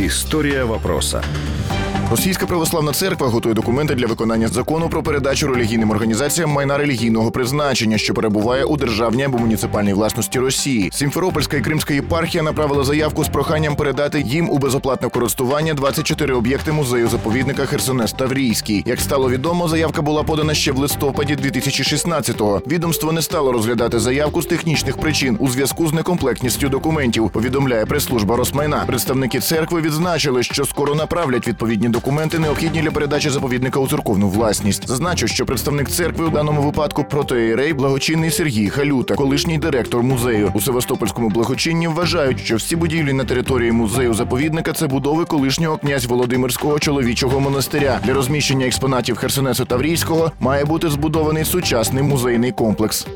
История вопроса. Російська православна церква готує документи для виконання закону про передачу релігійним організаціям майна релігійного призначення, що перебуває у державній або муніципальній власності Росії. Сімферопольська і Кримська єпархія направила заявку з проханням передати їм у безоплатне користування 24 об'єкти музею заповідника Херсонес Таврійський. Як стало відомо, заявка була подана ще в листопаді 2016-го. Відомство не стало розглядати заявку з технічних причин у зв'язку з некомплектністю документів. Повідомляє прес-служба Росмайна. Представники церкви відзначили, що скоро направлять відповідні документи, необхідні для передачі заповідника у церковну власність. Зазначу, що представник церкви у даному випадку протоєрей благочинний Сергій Халюта, колишній директор музею у Севастопольському благочинні, вважають, що всі будівлі на території музею заповідника це будови колишнього князь Володимирського чоловічого монастиря. Для розміщення експонатів Херсонесу Таврійського має бути збудований сучасний музейний комплекс.